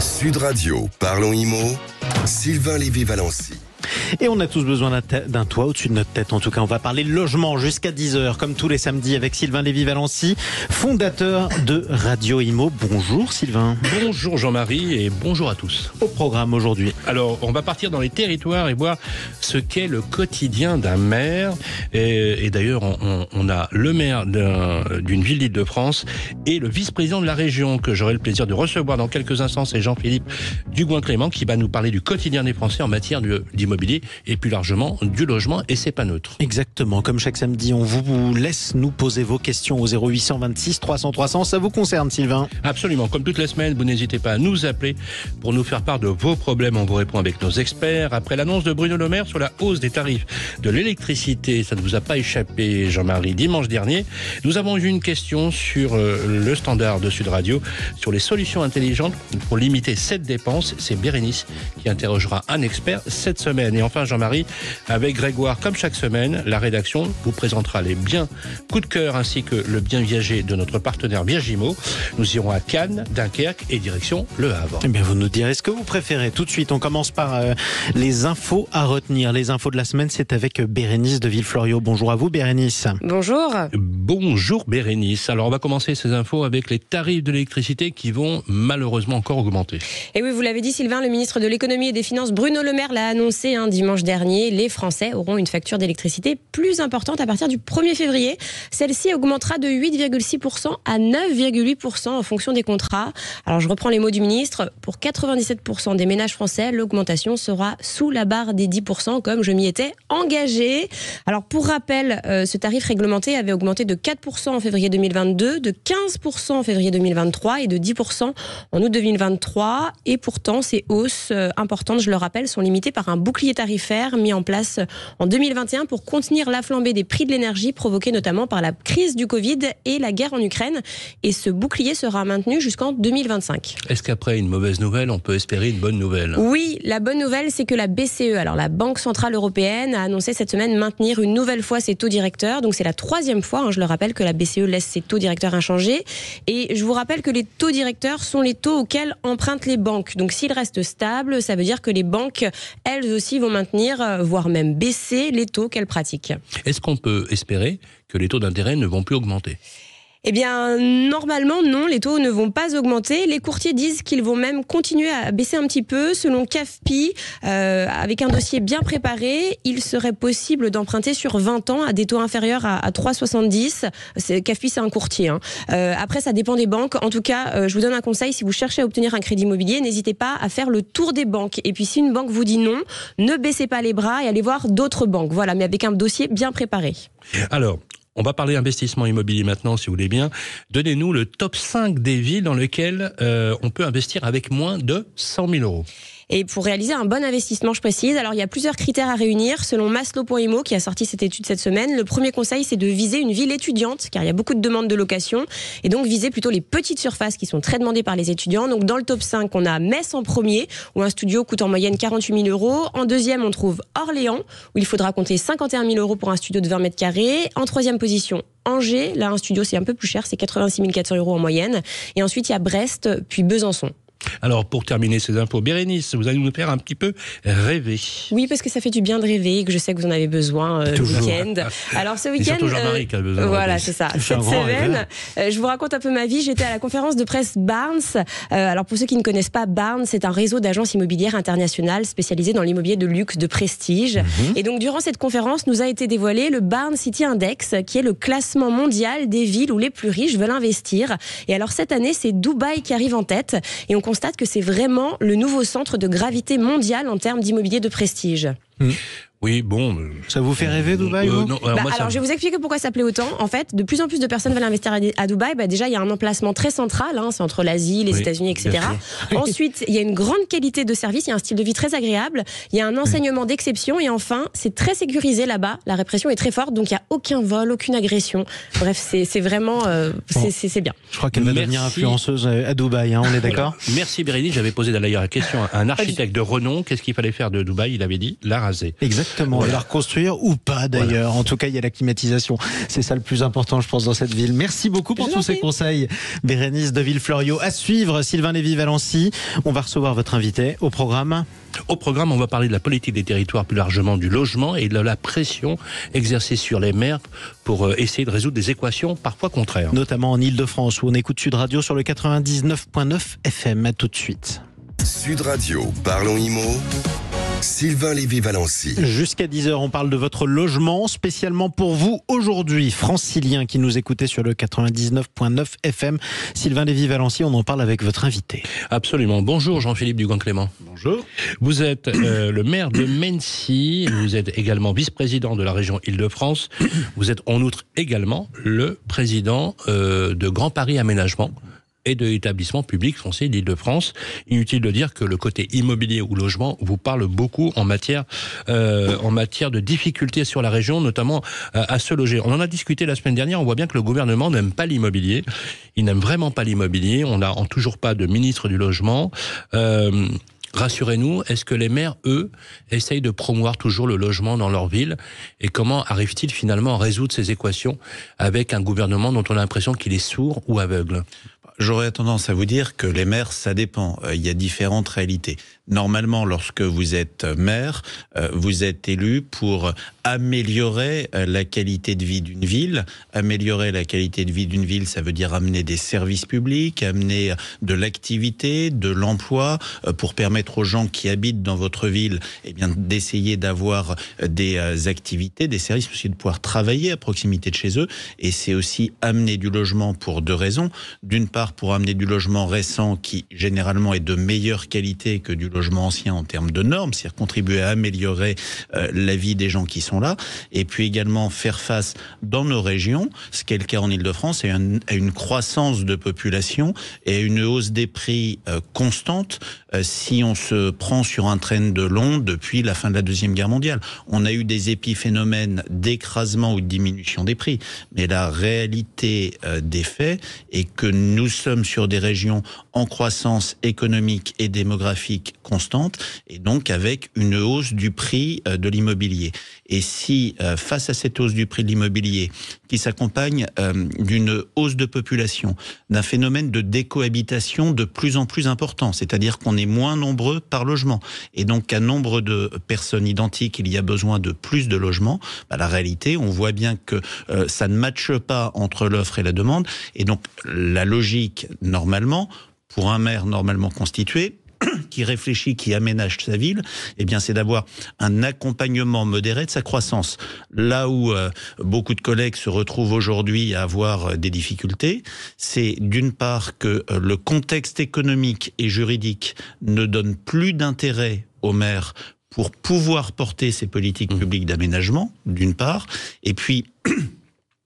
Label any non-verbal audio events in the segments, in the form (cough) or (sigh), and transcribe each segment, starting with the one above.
Sud Radio, parlons IMO, Sylvain Lévy-Valency. Et on a tous besoin d'un toit au-dessus de notre tête. En tout cas, on va parler logement jusqu'à 10h, comme tous les samedis, avec Sylvain Lévy-Valency, fondateur de Radio Imo. Bonjour Sylvain. Bonjour Jean-Marie et bonjour à tous. Au programme aujourd'hui. Alors, on va partir dans les territoires et voir ce qu'est le quotidien d'un maire. Et, d'ailleurs, on, a le maire d'une ville d'Île-de-France et le vice-président de la région que j'aurai le plaisir de recevoir dans quelques instants. C'est Jean-Philippe Dugouin-Clément qui va nous parler du quotidien des Français en matière d'immobilier et plus largement du logement et c'est pas neutre. Exactement, comme chaque samedi, on vous laisse nous poser vos questions au 0826 300 300. Ça vous concerne, Sylvain? Absolument, comme toutes les semaines, vous n'hésitez pas à nous appeler pour nous faire part de vos problèmes. On vous répond avec nos experts. Après l'annonce de Bruno Le Maire sur la hausse des tarifs de l'électricité, ça ne vous a pas échappé, Jean-Marie, dimanche dernier, nous avons eu une question sur euh, le standard de Sud Radio sur les solutions intelligentes pour limiter cette dépense. C'est Bérénice qui interrogera un expert cette semaine. Et enfin, Jean-Marie, avec Grégoire, comme chaque semaine, la rédaction vous présentera les biens coup de cœur ainsi que le bien viager de notre partenaire Viagimo. Nous irons à Cannes, Dunkerque et direction Le Havre. Eh bien, vous nous direz ce que vous préférez. Tout de suite, on commence par euh, les infos à retenir. Les infos de la semaine, c'est avec Bérénice de Villefloriot. Bonjour à vous, Bérénice. Bonjour. Bonjour, Bérénice. Alors, on va commencer ces infos avec les tarifs de l'électricité qui vont malheureusement encore augmenter. Et oui, vous l'avez dit, Sylvain, le ministre de l'économie et des finances, Bruno Le Maire, l'a annoncé dimanche dernier, les Français auront une facture d'électricité plus importante à partir du 1er février. Celle-ci augmentera de 8,6% à 9,8% en fonction des contrats. Alors je reprends les mots du ministre. Pour 97% des ménages français, l'augmentation sera sous la barre des 10%, comme je m'y étais engagé. Alors pour rappel, euh, ce tarif réglementé avait augmenté de 4% en février 2022, de 15% en février 2023 et de 10% en août 2023. Et pourtant, ces hausses euh, importantes, je le rappelle, sont limitées par un bouclier tarifaire mis en place en 2021 pour contenir la flambée des prix de l'énergie provoquée notamment par la crise du Covid et la guerre en Ukraine. Et ce bouclier sera maintenu jusqu'en 2025. Est-ce qu'après une mauvaise nouvelle, on peut espérer une bonne nouvelle? Oui, la bonne nouvelle, c'est que la BCE, alors la Banque Centrale Européenne, a annoncé cette semaine maintenir une nouvelle fois ses taux directeurs. Donc c'est la troisième fois, hein, je le rappelle, que la BCE laisse ses taux directeurs inchangés. Et je vous rappelle que les taux directeurs sont les taux auxquels empruntent les banques. Donc s'ils restent stables, ça veut dire que les banques, elles aussi, vont maintenir, euh, voire même baisser les taux qu'elles pratiquent. Est-ce qu'on peut espérer que les taux d'intérêt ne vont plus augmenter? Eh bien, normalement, non, les taux ne vont pas augmenter. Les courtiers disent qu'ils vont même continuer à baisser un petit peu. Selon CAFPI, euh, avec un dossier bien préparé, il serait possible d'emprunter sur 20 ans à des taux inférieurs à, à 3,70. CAFPI, c'est un courtier. Hein. Euh, après, ça dépend des banques. En tout cas, euh, je vous donne un conseil. Si vous cherchez à obtenir un crédit immobilier, n'hésitez pas à faire le tour des banques. Et puis, si une banque vous dit non, ne baissez pas les bras et allez voir d'autres banques. Voilà, mais avec un dossier bien préparé. Alors, on va parler investissement immobilier maintenant, si vous voulez bien. Donnez-nous le top 5 des villes dans lesquelles euh, on peut investir avec moins de 100 000 euros. Et pour réaliser un bon investissement, je précise, alors il y a plusieurs critères à réunir. Selon Maslow.imo, qui a sorti cette étude cette semaine, le premier conseil, c'est de viser une ville étudiante, car il y a beaucoup de demandes de location, et donc viser plutôt les petites surfaces qui sont très demandées par les étudiants. Donc dans le top 5, on a Metz en premier, où un studio coûte en moyenne 48 000 euros. En deuxième, on trouve Orléans, où il faudra compter 51 000 euros pour un studio de 20 mètres carrés. En troisième position, Angers, là un studio c'est un peu plus cher, c'est 86 400 euros en moyenne. Et ensuite il y a Brest, puis Besançon. Alors, pour terminer ces infos, Bérénice, vous allez nous faire un petit peu rêver. Oui, parce que ça fait du bien de rêver et que je sais que vous en avez besoin euh, le week-end. (laughs) Alors, ce week-end. Jean-Marie qui a besoin. Voilà, c'est ça. Cette semaine, euh, je vous raconte un peu ma vie. J'étais à la conférence de presse Barnes. Euh, alors, pour ceux qui ne connaissent pas Barnes, c'est un réseau d'agences immobilières internationales spécialisées dans l'immobilier de luxe, de prestige. Mhm. Et donc, durant cette conférence, nous a été dévoilé le Barnes City Index, qui est le classement mondial des villes où les plus riches veulent investir. Et alors, cette année, c'est Dubaï qui arrive en tête. Et on constate que c'est vraiment le nouveau centre de gravité mondial en termes d'immobilier de prestige. Mmh. Oui, bon. Euh, ça vous fait rêver Dubaï euh, non, Alors, bah, je vais vous expliquer pourquoi ça plaît autant. En fait, de plus en plus de personnes veulent investir à, Dubaï. Bah, déjà, il y a un emplacement très central. Hein, c'est entre l'Asie, les États-Unis, etc. (laughs) Ensuite, il y a une grande qualité de service. Il y a un style de vie très agréable. Il y a un enseignement d'exception. Et enfin, c'est très sécurisé là-bas. La répression est très forte, donc il n'y a aucun vol, aucune agression. Bref, c'est vraiment, euh, c'est bien. Je crois qu'elle va devenir influenceuse à Dubaï. Hein, on est d'accord? Merci Bérénice. J'avais posé d'ailleurs la question à un architecte de renom. Qu'est-ce qu'il fallait faire de Dubaï? Il avait dit la raser. Exactement. Exactement. Et la reconstruire ou pas d'ailleurs. En tout cas, il y a la climatisation. C'est ça le plus important, je pense, dans cette ville. Merci beaucoup pour tous ces conseils, Bérénice de Villefloriot. À suivre, Sylvain Lévy-Valency. On va recevoir votre invité au programme. Au programme, on va parler de la politique des territoires, plus largement du logement et de la pression exercée sur les maires pour euh, essayer de résoudre des équations parfois contraires. Notamment en Ile-de-France, où on écoute Sud Radio sur le 99.9 FM. À tout de suite. Sud Radio, parlons IMO. Sylvain Lévy-Valency. Jusqu'à 10h, on parle de votre logement, spécialement pour vous aujourd'hui, francilien qui nous écoutez sur le 99.9 FM. Sylvain Lévy-Valency, on en parle avec votre invité. Absolument. Bonjour Jean-Philippe Dugan-Clément. Bonjour. Vous êtes euh, (coughs) le maire de Mency, vous êtes également vice-président de la région Île-de-France, vous êtes en outre également le président euh, de Grand Paris Aménagement et de l'établissement public foncier d'Île-de-France. Inutile de dire que le côté immobilier ou logement vous parle beaucoup en matière, euh, en matière de difficultés sur la région, notamment euh, à se loger. On en a discuté la semaine dernière, on voit bien que le gouvernement n'aime pas l'immobilier. Il n'aime vraiment pas l'immobilier. On n'a toujours pas de ministre du logement. Euh, Rassurez-nous, est-ce que les maires, eux, essayent de promouvoir toujours le logement dans leur ville? Et comment arrivent-ils finalement à résoudre ces équations avec un gouvernement dont on a l'impression qu'il est sourd ou aveugle? J'aurais tendance à vous dire que les maires, ça dépend. Euh, il y a différentes réalités. Normalement, lorsque vous êtes maire, euh, vous êtes élu pour améliorer euh, la qualité de vie d'une ville. Améliorer la qualité de vie d'une ville, ça veut dire amener des services publics, amener de l'activité, de l'emploi, pour permettre aux gens qui habitent dans votre ville, eh bien, d'essayer d'avoir des activités, des services, aussi de pouvoir travailler à proximité de chez eux. Et c'est aussi amener du logement pour deux raisons. D'une part, pour amener du logement récent qui généralement est de meilleure qualité que du logement ancien en termes de normes, c'est-à-dire contribuer à améliorer euh, la vie des gens qui sont là, et puis également faire face dans nos régions, ce qui est le cas en Ile-de-France, à, une croissance de population et à une hausse des prix euh, constante euh, si on se prend sur un train de long depuis la fin de la Deuxième Guerre mondiale. On a eu des épiphénomènes d'écrasement ou de diminution des prix, mais la réalité des faits est que nous sommes sur des régions en croissance économique et démographique constante, et donc avec une hausse du prix euh, de l'immobilier. Et si, euh, face à cette hausse du prix de l'immobilier, qui s'accompagne euh, d'une hausse de population, d'un phénomène de décohabitation de plus en plus important, c'est-à-dire qu'on est moins nombreux par logement, et donc qu'à nombre de personnes identiques, il y a besoin de plus de logements, bah, la réalité, on voit bien que ça ne matche pas entre l'offre et la demande, et donc la logique, normalement, pour un maire normalement constitué, (coughs) qui réfléchit, qui aménage sa ville, eh bien, c'est d'avoir un accompagnement modéré de sa croissance. Là où euh, beaucoup de collègues se retrouvent aujourd'hui à avoir euh, des difficultés, c'est d'une part que euh, le contexte économique et juridique ne donne plus d'intérêt aux maires pour pouvoir porter ces politiques mmh. publiques d'aménagement, d'une part, et puis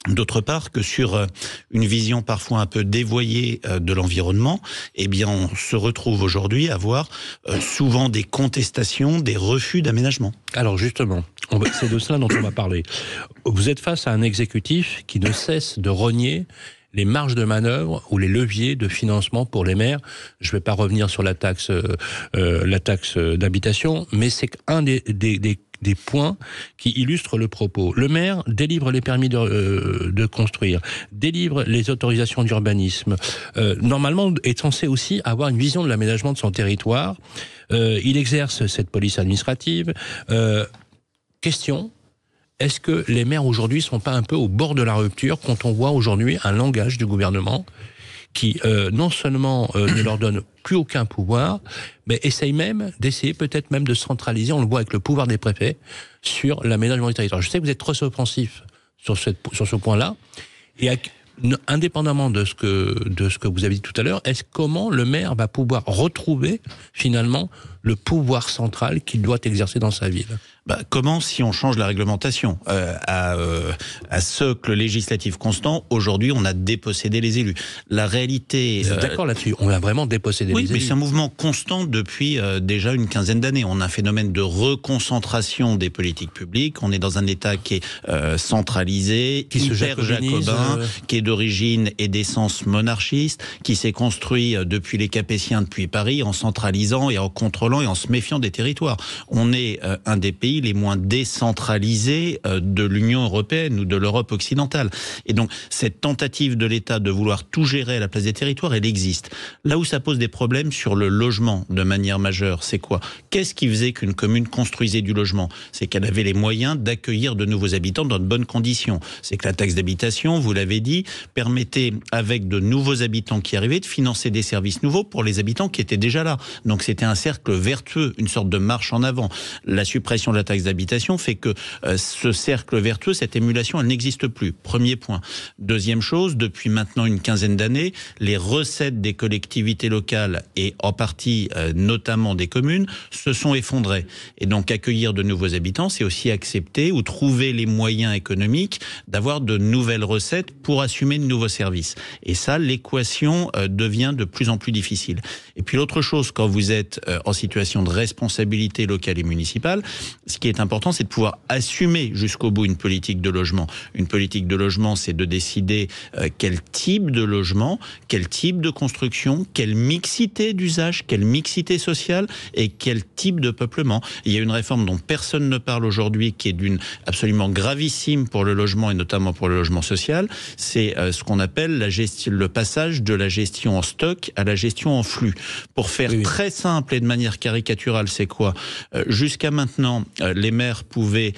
D'autre part, que sur euh, une vision parfois un peu dévoyée euh, de l'environnement, eh bien, on se retrouve aujourd'hui à voir euh, souvent des contestations, des refus d'aménagement. Alors justement, c'est de cela dont on va parler. Vous êtes face à un exécutif qui ne cesse de rogner les marges de manœuvre ou les leviers de financement pour les maires. Je ne vais pas revenir sur la taxe, la taxe d'habitation, mais c'est un des, des, des des points qui illustrent le propos. Le maire délivre les permis de, euh, construire, délivre les autorisations d'urbanisme. Euh, normalement, est censé aussi avoir une vision de l'aménagement de son territoire. Euh, il exerce cette police administrative. question est-ce que les maires aujourd'hui sont pas un peu au bord de la rupture quand on voit aujourd'hui un langage du gouvernement qui euh, non seulement euh, ne leur donne plus aucun pouvoir, mais essaye même d'essayer peut-être même de centraliser, on le voit avec le pouvoir des préfets, sur l'aménagement du territoire. Je sais que vous êtes trop offensif sur ce point-là, et indépendamment de ce que de ce que vous avez dit tout à l'heure, est-ce comment le maire va pouvoir retrouver finalement le pouvoir central qu'il doit exercer dans sa ville bah, comment si on change la réglementation? Euh, à, euh, à socle législatif constant Aujourd'hui, on a dépossédé les élus. La réalité. Euh, d'accord là-dessus? On a vraiment dépossédé les élus. Oui, mais c'est un mouvement constant depuis euh, déjà une quinzaine d'années. On a un phénomène de reconcentration des politiques publiques. On est dans un État qui est euh, centralisé, qui hyper jacobin, qui est d'origine et d'essence monarchiste, qui s'est construit depuis les Capétiens, depuis Paris, en centralisant et en contrôlant et en se méfiant des territoires. On est un des pays les moins décentralisés euh, de l'Union européenne ou de l'Europe occidentale. Et donc, cette tentative de l'État de vouloir tout gérer à la place des territoires, elle existe. Là où ça pose des problèmes sur le logement de manière majeure, c'est quoi? Qu'est-ce qui faisait qu'une commune construisait du logement? C'est qu'elle avait les moyens d'accueillir de nouveaux habitants dans de bonnes conditions. C'est que la taxe d'habitation, vous l'avez dit, permettait, avec de nouveaux habitants qui arrivaient, de financer des services nouveaux pour les habitants qui étaient déjà là. Donc c'était un cercle vertueux, une sorte de marche en avant. La suppression de la taxe d'habitation fait que euh, ce cercle vertueux, cette émulation, elle n'existe plus. Premier point. Deuxième chose, depuis maintenant une quinzaine d'années, les recettes des collectivités locales et en partie euh, notamment des communes se sont effondrées. Et donc accueillir de nouveaux habitants, c'est aussi accepter ou trouver les moyens économiques d'avoir de nouvelles recettes pour assumer de nouveaux services. Et ça, l'équation euh, devient de plus en plus difficile. Et puis l'autre chose, quand vous êtes en situation de responsabilité locale et municipale, ce qui est important, c'est de pouvoir assumer jusqu'au bout une politique de logement. Une politique de logement, c'est de décider euh, quel type de logement, quel type de construction, quelle mixité d'usage, quelle mixité sociale et quel type de peuplement. Il y a une réforme dont personne ne parle aujourd'hui, qui est d'une absolument gravissime pour le logement et notamment pour le logement social. C'est euh, ce qu'on appelle la gestion, le passage de la gestion en stock à la gestion en flux. Pour faire très simple et de manière caricaturale, c'est quoi euh, Jusqu'à maintenant, les maires pouvaient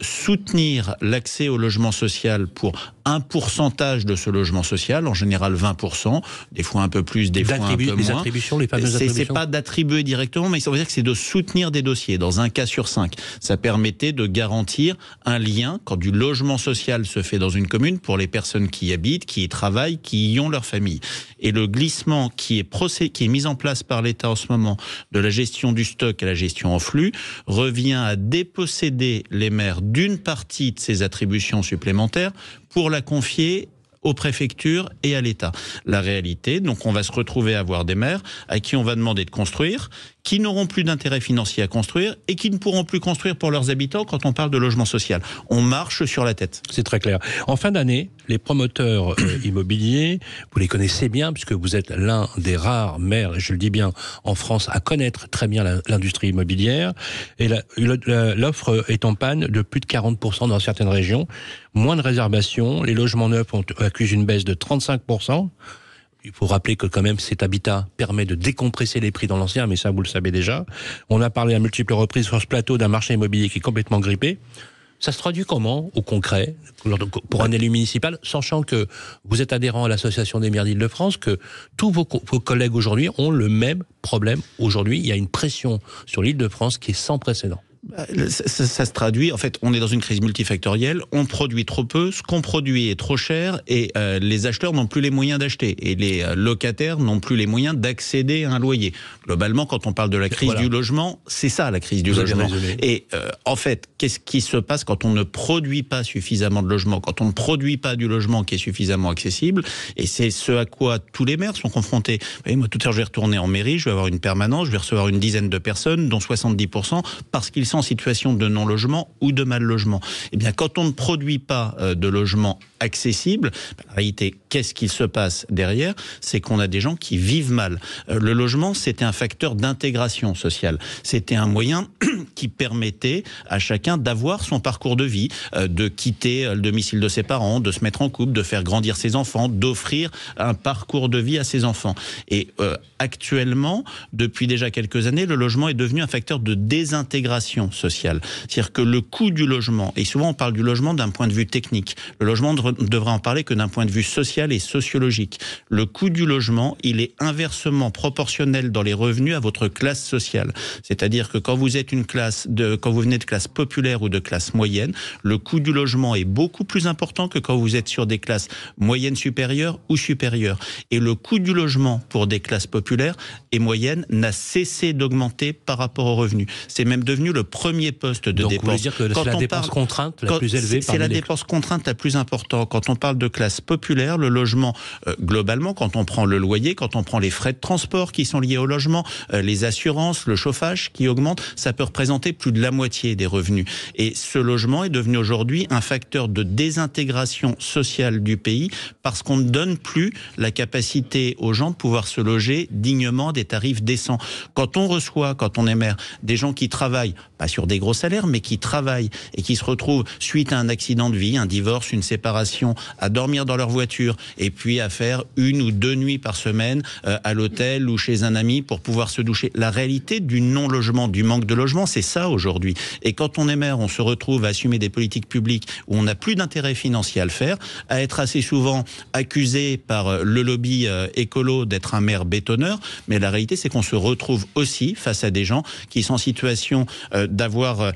soutenir l'accès au logement social pour un pourcentage de ce logement social, en général 20%, des fois un peu plus, des fois un peu moins. Les attributions, les fameuses attributions. C'est pas d'attribuer directement, mais ça veut dire que c'est de soutenir des dossiers. Dans un cas sur cinq, ça permettait de garantir un lien quand du logement social se fait dans une commune pour les personnes qui y habitent, qui y travaillent, qui y ont leur famille. Et le glissement qui est procès, qui est mis en place par l'État en ce moment de la gestion du stock à la gestion en flux revient à déposséder les maires d'une partie de ces attributions supplémentaires pour la confier aux préfectures et à l'État. La réalité, donc on va se retrouver à avoir des maires à qui on va demander de construire, qui n'auront plus d'intérêt financier à construire et qui ne pourront plus construire pour leurs habitants quand on parle de logement social. On marche sur la tête. C'est très clair. En fin d'année, les promoteurs euh, (clears throat) immobiliers, vous les connaissez bien puisque vous êtes l'un des rares maires, et je le dis bien, en France à connaître très bien l'industrie immobilière. Et l'offre est en panne de plus de 40% dans certaines régions. Moins de réservations, les logements neufs ont, accusent une baisse de 35% il faut rappeler que quand même cet habitat permet de décompresser les prix dans l'ancien, mais ça vous le savez déjà. On a parlé à multiples reprises sur ce plateau d'un marché immobilier qui est complètement grippé. Ça se traduit comment, au concret, pour un élu municipal, sachant que vous êtes adhérent à l'Association des maires d'Île-de-France, que tous vos, vos collègues aujourd'hui ont le même problème. Aujourd'hui, il y a une pression sur l'Île-de-France qui est sans précédent. Bah, ça, ça, se traduit, en fait, on est dans une crise multifactorielle, on produit trop peu, ce qu'on produit est trop cher et euh, les acheteurs n'ont plus les moyens d'acheter et les euh, locataires n'ont plus les moyens d'accéder à un loyer. Globalement, quand on parle de la crise du logement, c'est ça la crise du logement. Et euh, en fait, qu'est-ce qui se passe quand on ne produit pas suffisamment de logements, quand on ne produit pas du logement qui est suffisamment accessible Et c'est ce à quoi tous les maires sont confrontés. Vous voyez, moi, tout à l'heure, je vais retourner en mairie, je vais avoir une permanence, je vais recevoir une dizaine de personnes, dont 70% parce qu'ils en situation de non-logement ou de mal-logement. Eh bien, quand on ne produit pas euh, de logement accessible, ben, en réalité, qu'est-ce qu'il se passe derrière C'est qu'on a des gens qui vivent mal. Euh, le logement, c'était un facteur d'intégration sociale. C'était un moyen (clears throat) qui permettait à chacun d'avoir son parcours de vie, euh, de quitter le domicile de ses parents, de se mettre en couple, de faire grandir ses enfants, d'offrir un parcours de vie à ses enfants. Et actuellement, depuis déjà quelques années, le logement est devenu un facteur de désintégration social. C'est-à-dire que le coût du logement, et souvent on parle du logement d'un point de vue technique, le logement ne devrait en parler que d'un point de vue social et sociologique. Le coût du logement, il est inversement proportionnel dans les revenus à votre classe sociale. C'est-à-dire que quand vous êtes une classe de, quand vous venez de classe populaire ou de classe moyenne, le coût du logement est beaucoup plus important que quand vous êtes sur des classes moyennes supérieures ou supérieures. Et le coût du logement pour des classes populaires et moyennes n'a cessé d'augmenter par rapport aux revenus. C'est même devenu le premier poste de Donc, dépense. Vous dire que c'est la dépense contrainte la plus élevée C'est la dépense contrainte la plus importante. Quand on parle de classe populaire, le logement, euh, globalement, quand on prend le loyer, quand on prend les frais de transport qui sont liés au logement, euh, les assurances, le chauffage qui augmente, ça peut représenter plus de la moitié des revenus. Et ce logement est devenu aujourd'hui un facteur de désintégration sociale du pays parce qu'on ne donne plus la capacité aux gens de pouvoir se loger dignement des tarifs décents. Quand on reçoit, quand on est maire, des gens qui travaillent, pas sur des gros salaires, mais qui travaillent et qui se retrouvent suite à un accident de vie, un divorce, une séparation, à dormir dans leur voiture et puis à faire une ou deux nuits par semaine euh, à l'hôtel ou chez un ami pour pouvoir se doucher. La réalité du non-logement, du manque de logement, c'est ça aujourd'hui. Et quand on est maire, on se retrouve à assumer des politiques publiques où on n'a plus d'intérêt financier à le faire, à être assez souvent accusé par euh, le lobby euh, écolo d'être un maire bétonneur. Mais la réalité, c'est qu'on se retrouve aussi face à des gens qui sont en situation d'avoir,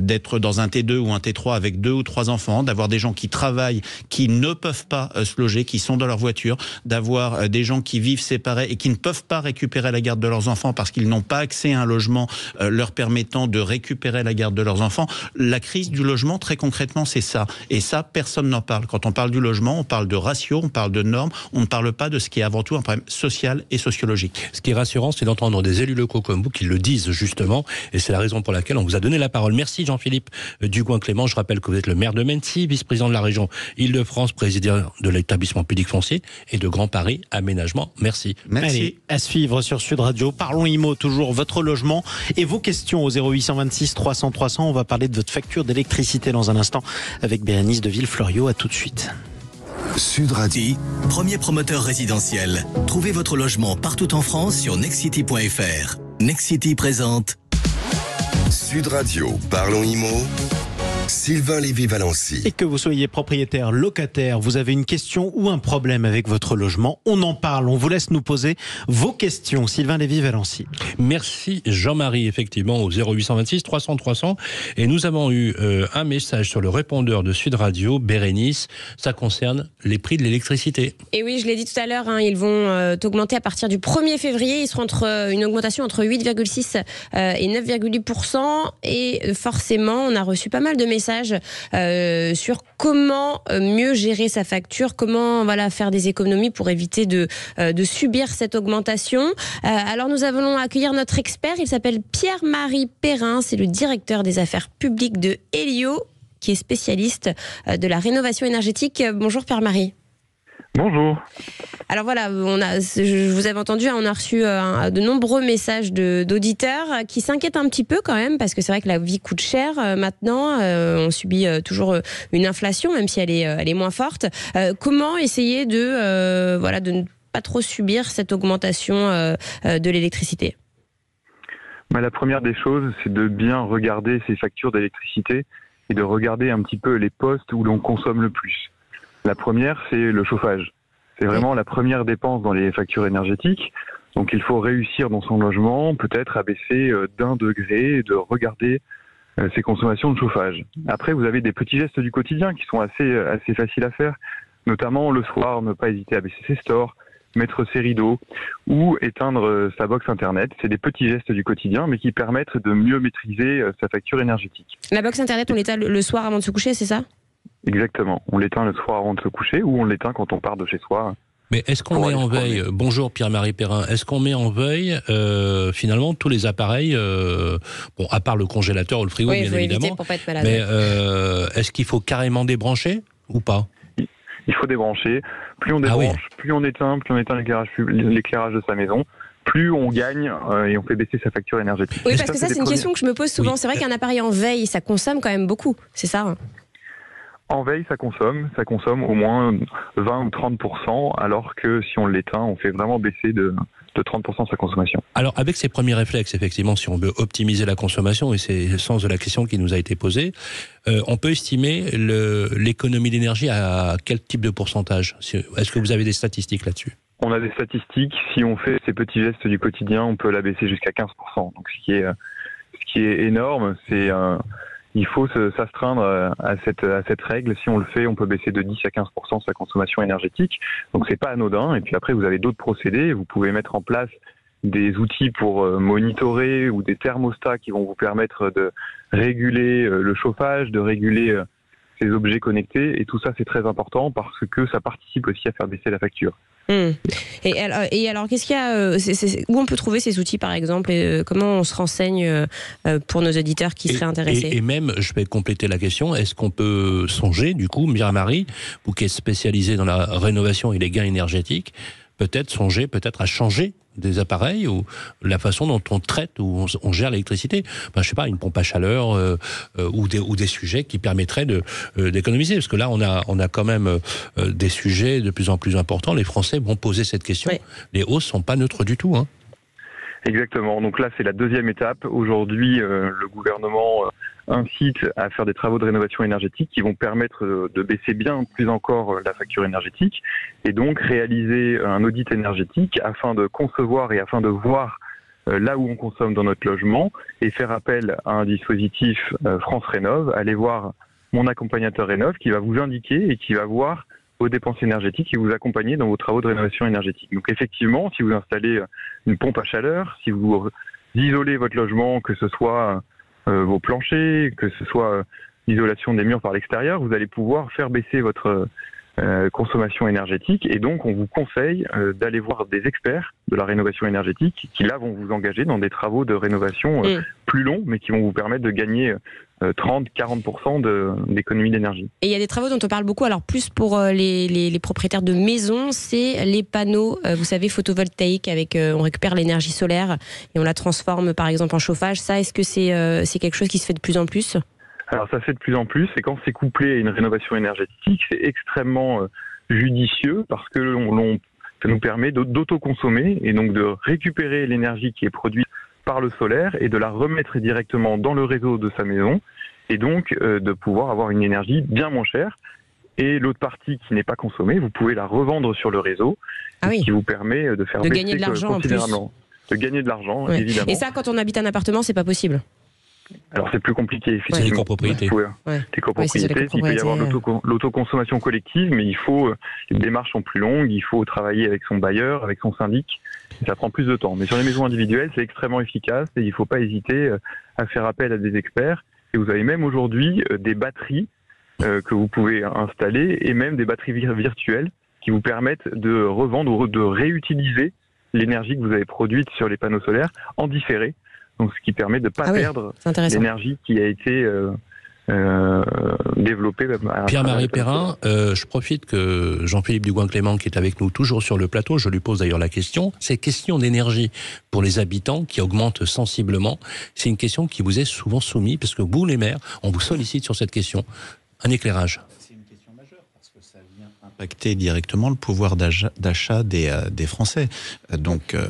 d'être dans un T2 ou un T3 avec deux ou trois enfants, d'avoir des gens qui travaillent, qui ne peuvent pas se loger, qui sont dans leur voiture, d'avoir des gens qui vivent séparés et qui ne peuvent pas récupérer la garde de leurs enfants parce qu'ils n'ont pas accès à un logement euh, leur permettant de récupérer la garde de leurs enfants. La crise du logement, très concrètement, c'est ça. Et ça, personne n'en parle. Quand on parle du logement, on parle de ratio, on parle de normes, on ne parle pas de ce qui est avant tout un problème social et sociologique. Ce qui est rassurant, c'est d'entendre des élus locaux comme vous qui le disent justement, et c'est la raison pour laquelle on vous a donné la parole. Merci Jean-Philippe Ducoin-Clément. Je rappelle que vous êtes le maire de Mency, vice-président de la région Île-de-France, président de l'établissement public foncier et de Grand Paris Aménagement. Merci. Merci. à suivre sur Sud Radio. Parlons IMO, toujours votre logement et vos questions au 0826 300 300. On va parler de votre facture d'électricité dans un instant avec Bérénice de Villefloriot. À tout de suite. Sud Radio. Premier promoteur résidentiel. Trouvez votre logement partout en France sur nexcity.fr. Nexcity présente. Sud Radio. Parlons IMO. Sylvain Lévy-Valency. Et que vous soyez propriétaire, locataire, vous avez une question ou un problème avec votre logement, on en parle. On vous laisse nous poser vos questions. Sylvain Lévy-Valency. Merci Jean-Marie, effectivement, au 0826 300 300. Et nous avons eu euh, un message sur le répondeur de Sud Radio, Bérénice. Ça concerne les prix de l'électricité. Et oui, je l'ai dit tout à l'heure, hein, ils vont euh, augmenter à partir du 1er février. Ils seront entre euh, une augmentation entre 8,6 et 9,8%. Et forcément, on a reçu pas mal de messages message euh, sur comment euh, mieux gérer sa facture, comment voilà faire des économies pour éviter de, euh, subir cette augmentation. alors nous allons accueillir notre expert, il s'appelle Pierre-Marie Perrin, c'est le directeur des affaires publiques de Helio, qui est spécialiste de la rénovation énergétique. Bonjour Pierre-Marie. Bonjour. Alors voilà, on a, je vous avais entendu, on a reçu euh, de nombreux messages d'auditeurs qui s'inquiètent un petit peu quand même parce que c'est vrai que la vie coûte cher euh, maintenant. Euh, on subit toujours une inflation, même si elle est, elle est moins forte. comment essayer de, voilà, de ne pas trop subir cette augmentation de l'électricité? Bah, La première des choses, c'est de bien regarder ses factures d'électricité et de regarder un petit peu les postes où l'on consomme le plus. La première, c'est le chauffage. C'est vraiment la première dépense dans les factures énergétiques. Donc il faut réussir dans son logement, peut-être à baisser euh, d'un degré de regarder euh, ses consommations de chauffage. Après, vous avez des petits gestes du quotidien qui sont assez, euh, assez faciles à faire, notamment le soir, ne pas hésiter à baisser ses stores, mettre ses rideaux ou éteindre sa box internet. C'est des petits gestes du quotidien, mais qui permettent de mieux maîtriser sa facture énergétique. La box internet, on l'éteint le soir avant de se coucher, c'est ça? Exactement. On l'éteint le soir avant de se coucher ou on l'éteint quand on part de chez soi. Mais est-ce qu'on met en veille, bonjour Pierre-Marie Perrin, est-ce qu'on met en veille euh, finalement tous les appareils, euh, bon, à part le congélateur ou le frigo bien évidemment, pour pas être malade. mais euh, est-ce qu'il faut carrément débrancher ou pas? Il faut débrancher. Plus on ah débranche, plus on éteint, plus on éteint l'éclairage de sa maison, plus on gagne et on fait baisser sa facture énergétique. Oui, parce que ça, c'est une question que je me pose souvent. C'est vrai qu'un appareil en veille, ça consomme quand même beaucoup, c'est ça hein? En veille, ça consomme, ça consomme au moins 20 ou 30 alors que si on l'éteint, on fait vraiment baisser de, de 30% sa consommation. Alors, avec ces premiers réflexes, effectivement, si on veut optimiser la consommation, et c'est le sens de la question qui nous a été posée, euh, on peut estimer l'économie d'énergie à quel type de pourcentage? Est-ce que vous avez des statistiques là-dessus? On a des statistiques. Si on fait ces petits gestes du quotidien, on peut la baisser jusqu'à 15%. Donc, ce qui est, ce qui est énorme, c'est un il faut s'astreindre euh, à cette, règle. Si on le fait, on peut baisser de 10 à 15% sa consommation énergétique. Donc c'est pas anodin. Et puis après, vous avez d'autres procédés. Vous pouvez mettre en place des outils pour euh, monitorer ou des thermostats qui vont vous permettre de réguler euh, le chauffage, de réguler ces objets connectés. Et tout ça, c'est très important parce que ça participe aussi à faire baisser la facture. Et, alors, et alors, qu'est-ce qu'il y a euh, Où on peut trouver ces outils, par exemple et, euh, Comment on se renseigne euh, pour nos auditeurs qui Et- seraient intéressés Et, même, je vais compléter la question, est-ce qu'on peut songer, du coup, Marie, vous qui êtes spécialisée dans la rénovation et les gains énergétiques, peut-être songer peut-être à changer des appareils ou la façon dont on traite ou on, on gère l'électricité. Ben, je sais pas, une pompe à chaleur euh, euh, ou, des, ou des sujets qui permettraient de euh, d'économiser. Parce que là, on a, on a quand même euh, des sujets de plus en plus importants. Les Français vont poser cette question. Oui. Les hausses sont pas neutres du tout. Hein. Exactement. Donc là, c'est la deuxième étape. Aujourd'hui, euh, le gouvernement euh, incite à faire des travaux de rénovation énergétique qui vont permettre euh, de baisser bien plus encore la facture énergétique et donc réaliser un audit énergétique afin de concevoir et afin de voir là où on consomme dans notre logement et faire appel à un dispositif France Rénov. Allez voir mon accompagnateur Rénov qui va vous indiquer et qui va voir vos dépenses énergétiques et vous accompagner dans vos travaux de rénovation énergétique. Donc effectivement, si vous installez une pompe à chaleur, si vous isolez votre logement, que ce soit euh, vos planchers, que ce soit euh, l'isolation des murs par l'extérieur, vous allez pouvoir faire baisser votre euh, consommation énergétique et donc on vous conseille euh, d'aller voir des experts de la rénovation énergétique qui là vont vous engager dans des travaux de rénovation euh, Mm. plus longs mais qui vont vous permettre de gagner euh, 30-40% de- d'économie d'énergie. Et il y a des travaux dont on parle beaucoup, alors plus pour euh, les, les- les propriétaires de maisons, c'est les panneaux, euh, vous savez, photovoltaïques, avec euh, on récupère l'énergie solaire et on la transforme par exemple en chauffage. Ça, est-ce que c'est euh, quelque chose qui se fait de plus en plus? Alors ça se fait de plus en plus, et quand c'est couplé à une rénovation énergétique, c'est extrêmement euh, judicieux parce que ça nous permet d'au- d'autoconsommer et donc de récupérer l'énergie qui est produite par le solaire et de la remettre directement dans le réseau de sa maison et donc euh, de pouvoir avoir une énergie bien moins chère. Et l'autre partie qui n'est pas consommée, vous pouvez la revendre sur le réseau, Ah oui. ce qui vous permet euh, de faire De gagner de l'argent en plus. considérablement. De gagner de l'argent, Ouais. évidemment. Et ça, quand on habite un appartement, c'est pas possible. Alors c'est plus compliqué, C'est effectivement. les copropriétés. Ouais. les Ouais, c'est copropriétés, les il peut y avoir l'autoconsommation collective, mais il faut, euh, les démarches sont plus longues, il faut travailler avec son bailleur, avec son syndic, ça prend plus de temps. Mais sur les maisons individuelles, c'est extrêmement efficace et il ne faut pas hésiter euh, à faire appel à des experts. Et vous avez même aujourd'hui euh, des batteries euh, que vous pouvez installer et même des batteries vir- virtuelles qui vous permettent de revendre ou de réutiliser l'énergie que vous avez produite sur les panneaux solaires en différé. Donc, ce qui permet de ne pas Ah oui. perdre l'énergie qui a été euh, Pierre-Marie Perrin, euh, je profite que Jean-Philippe Dugoin-Clément, qui est avec nous toujours sur le plateau, je lui pose d'ailleurs la question. Ces questions d'énergie pour les habitants qui augmentent sensiblement, c'est une question qui vous est souvent soumise, parce que vous, les maires, on vous sollicite sur cette question. Un éclairage. C'est une question majeure parce que ça vient impacter directement le pouvoir d'achat des, euh, des Français. Donc, euh,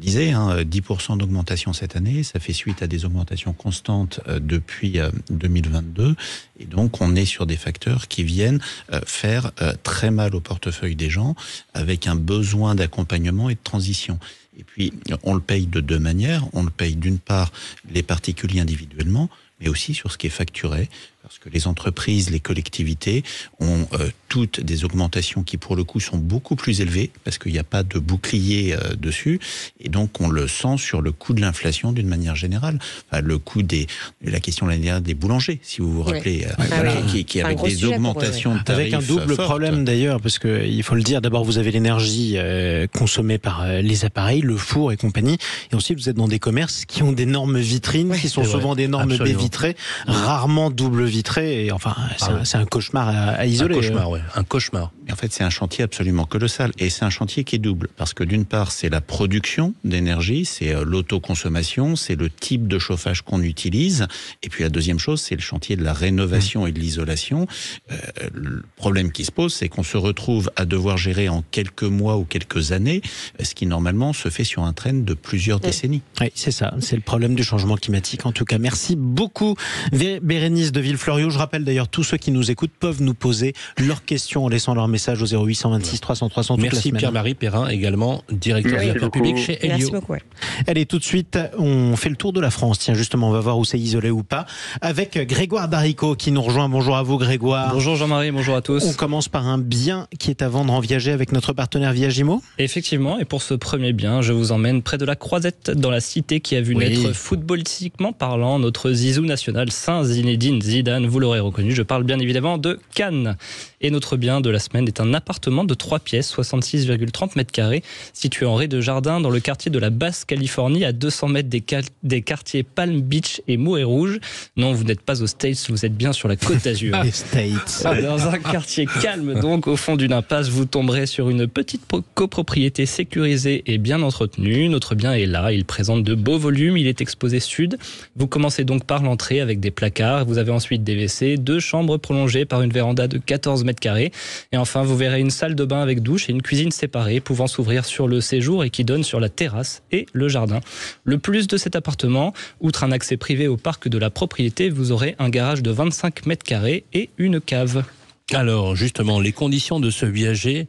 je disais, hein, 10% d'augmentation cette année, ça fait suite à des augmentations constantes euh, depuis euh, 2022. Et donc, on est sur des facteurs qui viennent euh, faire euh, très mal au portefeuille des gens avec un besoin d'accompagnement et de transition. Et puis, on le paye de deux manières. On le paye d'une part les particuliers individuellement, mais aussi sur ce qui est facturé, parce que les entreprises, les collectivités ont euh, toutes des augmentations qui, pour le coup, sont beaucoup plus élevées, parce qu'il n'y a pas de bouclier euh, dessus, et donc on le sent sur le coût de l'inflation d'une manière générale. Enfin, le coût des, la question l'année dernière des boulangers, si vous vous Ouais. rappelez, euh, Ah voilà, oui. qui, qui avec des augmentations de tarifs Avec un double fortes. problème d'ailleurs, parce que il faut le dire, d'abord vous avez l'énergie euh, consommée par euh, les appareils, le four et compagnie, et ensuite vous êtes dans des commerces qui ont d'énormes vitrines, qui sont souvent d'énormes baies vitrées, rarement double vitrées, et enfin c'est Ah ouais. c'est un cauchemar à, à isoler. Un cauchemar, ouais. Un cauchemar. En fait, c'est un chantier absolument colossal. Et c'est un chantier qui est double. Parce que d'une part, c'est la production d'énergie, c'est euh, l'autoconsommation, c'est le type de chauffage qu'on utilise. Et puis la deuxième chose, c'est le chantier de la rénovation et de l'isolation. Euh, le problème qui se pose, c'est qu'on se retrouve à devoir gérer en quelques mois ou quelques années, euh, ce qui normalement se fait sur un train de plusieurs décennies. Oui, c'est ça, c'est le problème du changement climatique. En tout cas, merci beaucoup, Bérénice de Je rappelle d'ailleurs, tous ceux qui nous écoutent peuvent nous poser leurs questions en laissant leur message au 0826 300 300 toute la Merci. Pierre-Marie Perrin, également directeur Merci des affaires beaucoup. publiques chez Merci Elio. beaucoup. ouais. Allez, tout de suite, on fait le tour de la France. Tiens, justement, on va voir où c'est isolé ou pas. Avec Grégoire Darico qui nous rejoint. Bonjour à vous, Grégoire. Bonjour Jean-Marie, bonjour à tous. On commence par un bien qui est à vendre en viager avec notre partenaire Viagimo. Effectivement, et pour ce premier bien, je vous emmène près de la Croisette, dans la cité qui a vu Oui. naître footballistiquement parlant notre zizou national Saint Zinedine Zidane. Zidane, vous l'aurez reconnu, je parle bien évidemment de Cannes. Et notre bien de la semaine est un appartement de 3 pièces, 66,30 mètres carrés, situé en rez de jardin dans le quartier de la Basse-Californie, à 200 mètres des, des quartiers Palm Beach et Mouet Rouge. Non, vous n'êtes pas aux States, vous êtes bien sur la côte d'Azur. States. Dans un quartier calme, donc, au fond d'une impasse, vous tomberez sur une petite copropriété sécurisée et bien entretenue. Notre bien est là, il présente de beaux volumes, il est exposé sud. Vous commencez donc par l'entrée avec des placards, vous avez ensuite WC, deux chambres prolongées par une véranda de 14 mètres carrés. Et enfin, vous verrez une salle de bain avec douche et une cuisine séparée pouvant s'ouvrir sur le séjour et qui donne sur la terrasse et le jardin. Le plus de cet appartement, outre un accès privé au parc de la propriété, vous aurez un garage de 25 mètres carrés et une cave. Alors, justement, les conditions de ce viager,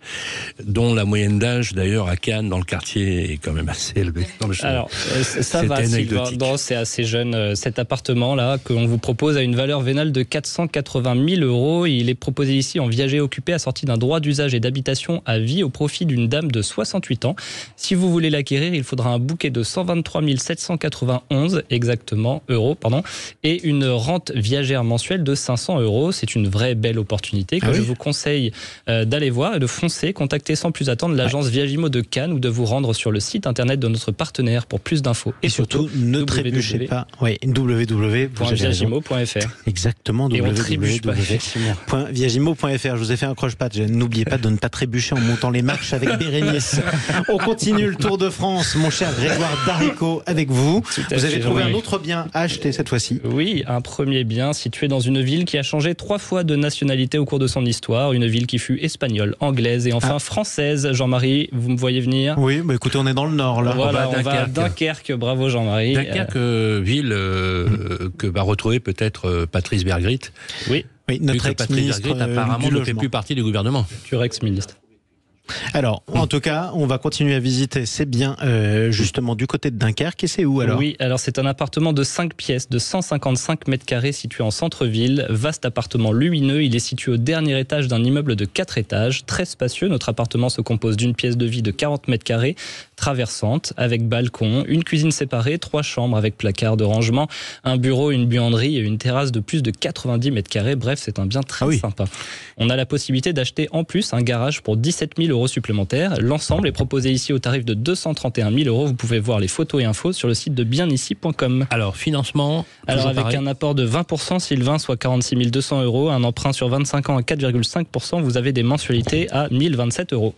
dont la moyenne d'âge, d'ailleurs, à Cannes, dans le quartier, est quand même assez élevée. Alors, euh, ça va, c'est assez jeune. Euh, cet appartement-là, qu'on vous propose, a une valeur vénale de 480 000 euros. Il est proposé ici en viager occupé, assorti d'un droit d'usage et d'habitation à vie au profit d'une dame de 68 ans. Si vous voulez l'acquérir, il faudra un bouquet de 123 791 exactement euros, pardon, et une rente viagère mensuelle de 500 euros. C'est une vraie belle opportunité que ah je vous conseille euh, d'aller voir et de foncer. Contactez sans plus attendre l'agence Viagimo de Cannes ou de vous rendre sur le site internet de notre partenaire pour plus d'infos. Et, surtout, ne trébuchez pas. Oui, www.viagimo.fr. (laughs) Exactement, www.viagimo.fr. Je vous ai fait un croche-patte. N'oubliez pas de ne pas trébucher en montant les marches avec Bérénice. (laughs) On continue le Tour de France, mon cher Grégoire Darico, avec vous. Vous avez trouvé un autre bien à acheter cette fois-ci. Oui, un premier bien situé dans une ville qui a changé trois fois de nationalité au cours de son histoire, une ville qui fut espagnole, anglaise et enfin ah. française. Jean-Marie, vous me voyez venir? Oui, bah écoutez, on est dans le nord là. Voilà, on va à Dunkerque. Bravo Jean-Marie. Dunkerque, euh, ville euh, que va retrouver peut-être euh, Patrice Bergrit. Oui. Oui, notre ex-ministre apparemment ne fait plus partie du gouvernement. Tu ex-ministre. Alors, en tout cas, on va continuer à visiter C'est bien euh, justement du côté de Dunkerque. Et c'est où alors? Oui, alors c'est un appartement de 5 pièces de 155 mètres carrés situé en centre-ville. Vaste appartement lumineux. Il est situé au dernier étage d'un immeuble de 4 étages. Très spacieux. Notre appartement se compose d'une pièce de vie de 40 mètres carrés, traversante, avec balcon, une cuisine séparée, trois chambres avec placard de rangement, un bureau, une buanderie et une terrasse de plus de 90 mètres carrés. Bref, c'est un bien très ah sympa. On a la possibilité d'acheter en plus un garage pour 17 000 euros supplémentaires. L'ensemble est proposé ici au tarif de 231 000 euros. Vous pouvez voir les photos et infos sur le site de bienici.com. Alors, financement Alors, avec un apport de 20%, Sylvain, soit 46 200 euros, un emprunt sur 25 ans à 4,5%, vous avez des mensualités à 1027 euros.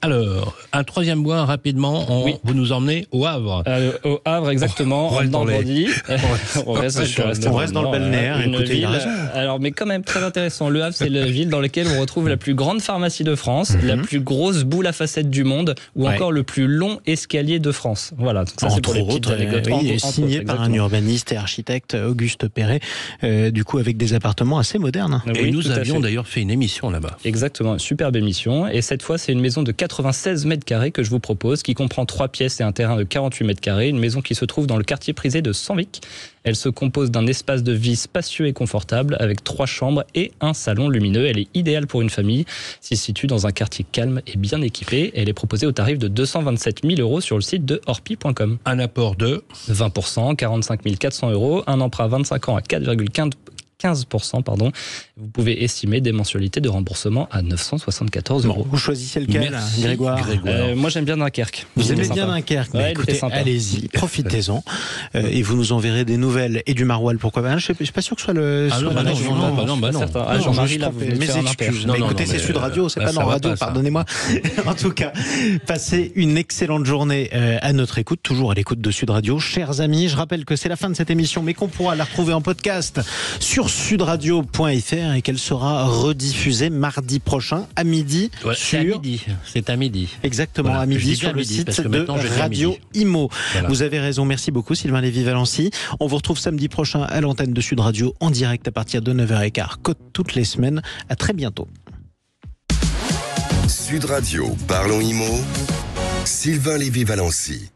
Alors, un troisième point rapidement, vous nous emmenez au Havre. Euh, au Havre, exactement, en Normandie. (laughs) on reste, on reste dans le balnéaire. Une ville, alors, mais quand même très intéressant. Le Havre, c'est la (laughs) ville dans laquelle on retrouve la plus grande pharmacie de France, la mhm. plus grosse boule à facettes du monde ou encore le plus long escalier de France. Voilà, ça c'est pour les petites anecdotes. Oui, signé par un urbaniste et architecte Auguste Perret, euh, du coup avec des appartements assez modernes. Et nous avions d'ailleurs fait une émission là-bas. Exactement, une superbe émission. Et cette fois, c'est une maison de 96 mètres carrés que je vous propose, qui comprend trois pièces et un terrain de 48 mètres carrés. Une maison qui se trouve dans le quartier prisé de Sanvic. Elle se compose d'un espace de vie spacieux et confortable avec trois chambres et un salon lumineux. Elle est idéale pour une famille. S'y situe dans un quartier calme et bien équipée. Elle est proposée au tarif de 227 000 euros sur le site de orpi.com. Un apport de 20%, 45 400 euros, un emprunt à 25 ans à 4,15 15%. Pardon. Vous pouvez estimer des mensualités de remboursement à 974 euros. vous choisissez lequel, Grégoire, euh, Moi, j'aime bien Dunkerque. Vous aimez bien Dunkerque Allez-y, (laughs) profitez-en. Euh, et vous nous enverrez des nouvelles et du maroilles, pourquoi pas. Je ne suis pas sûr que ce soit le. Ah non, bah non, bah non, ah, Jean-Marie, là, mes excuses. Mais écoutez, c'est Sud Radio, c'est pas Nord Radio, pardonnez-moi. (laughs) en tout cas, passez une excellente journée euh, à notre écoute, toujours à l'écoute de Sud Radio. Chers amis, je rappelle que c'est la fin de cette émission, mais qu'on pourra la retrouver en podcast sur sudradio.fr et qu'elle sera rediffusée mardi prochain à midi. c'est à midi. C'est à midi. Exactement, à midi sur le site de Radio Imo. Vous avez raison. Merci beaucoup, Sylvain Lévy-Valency. On vous retrouve samedi prochain à l'antenne de Sud Radio en direct à partir de 9h15, côte toutes les semaines. À très bientôt. Sud Radio, parlons Imo. Sylvain Lévy-Valency.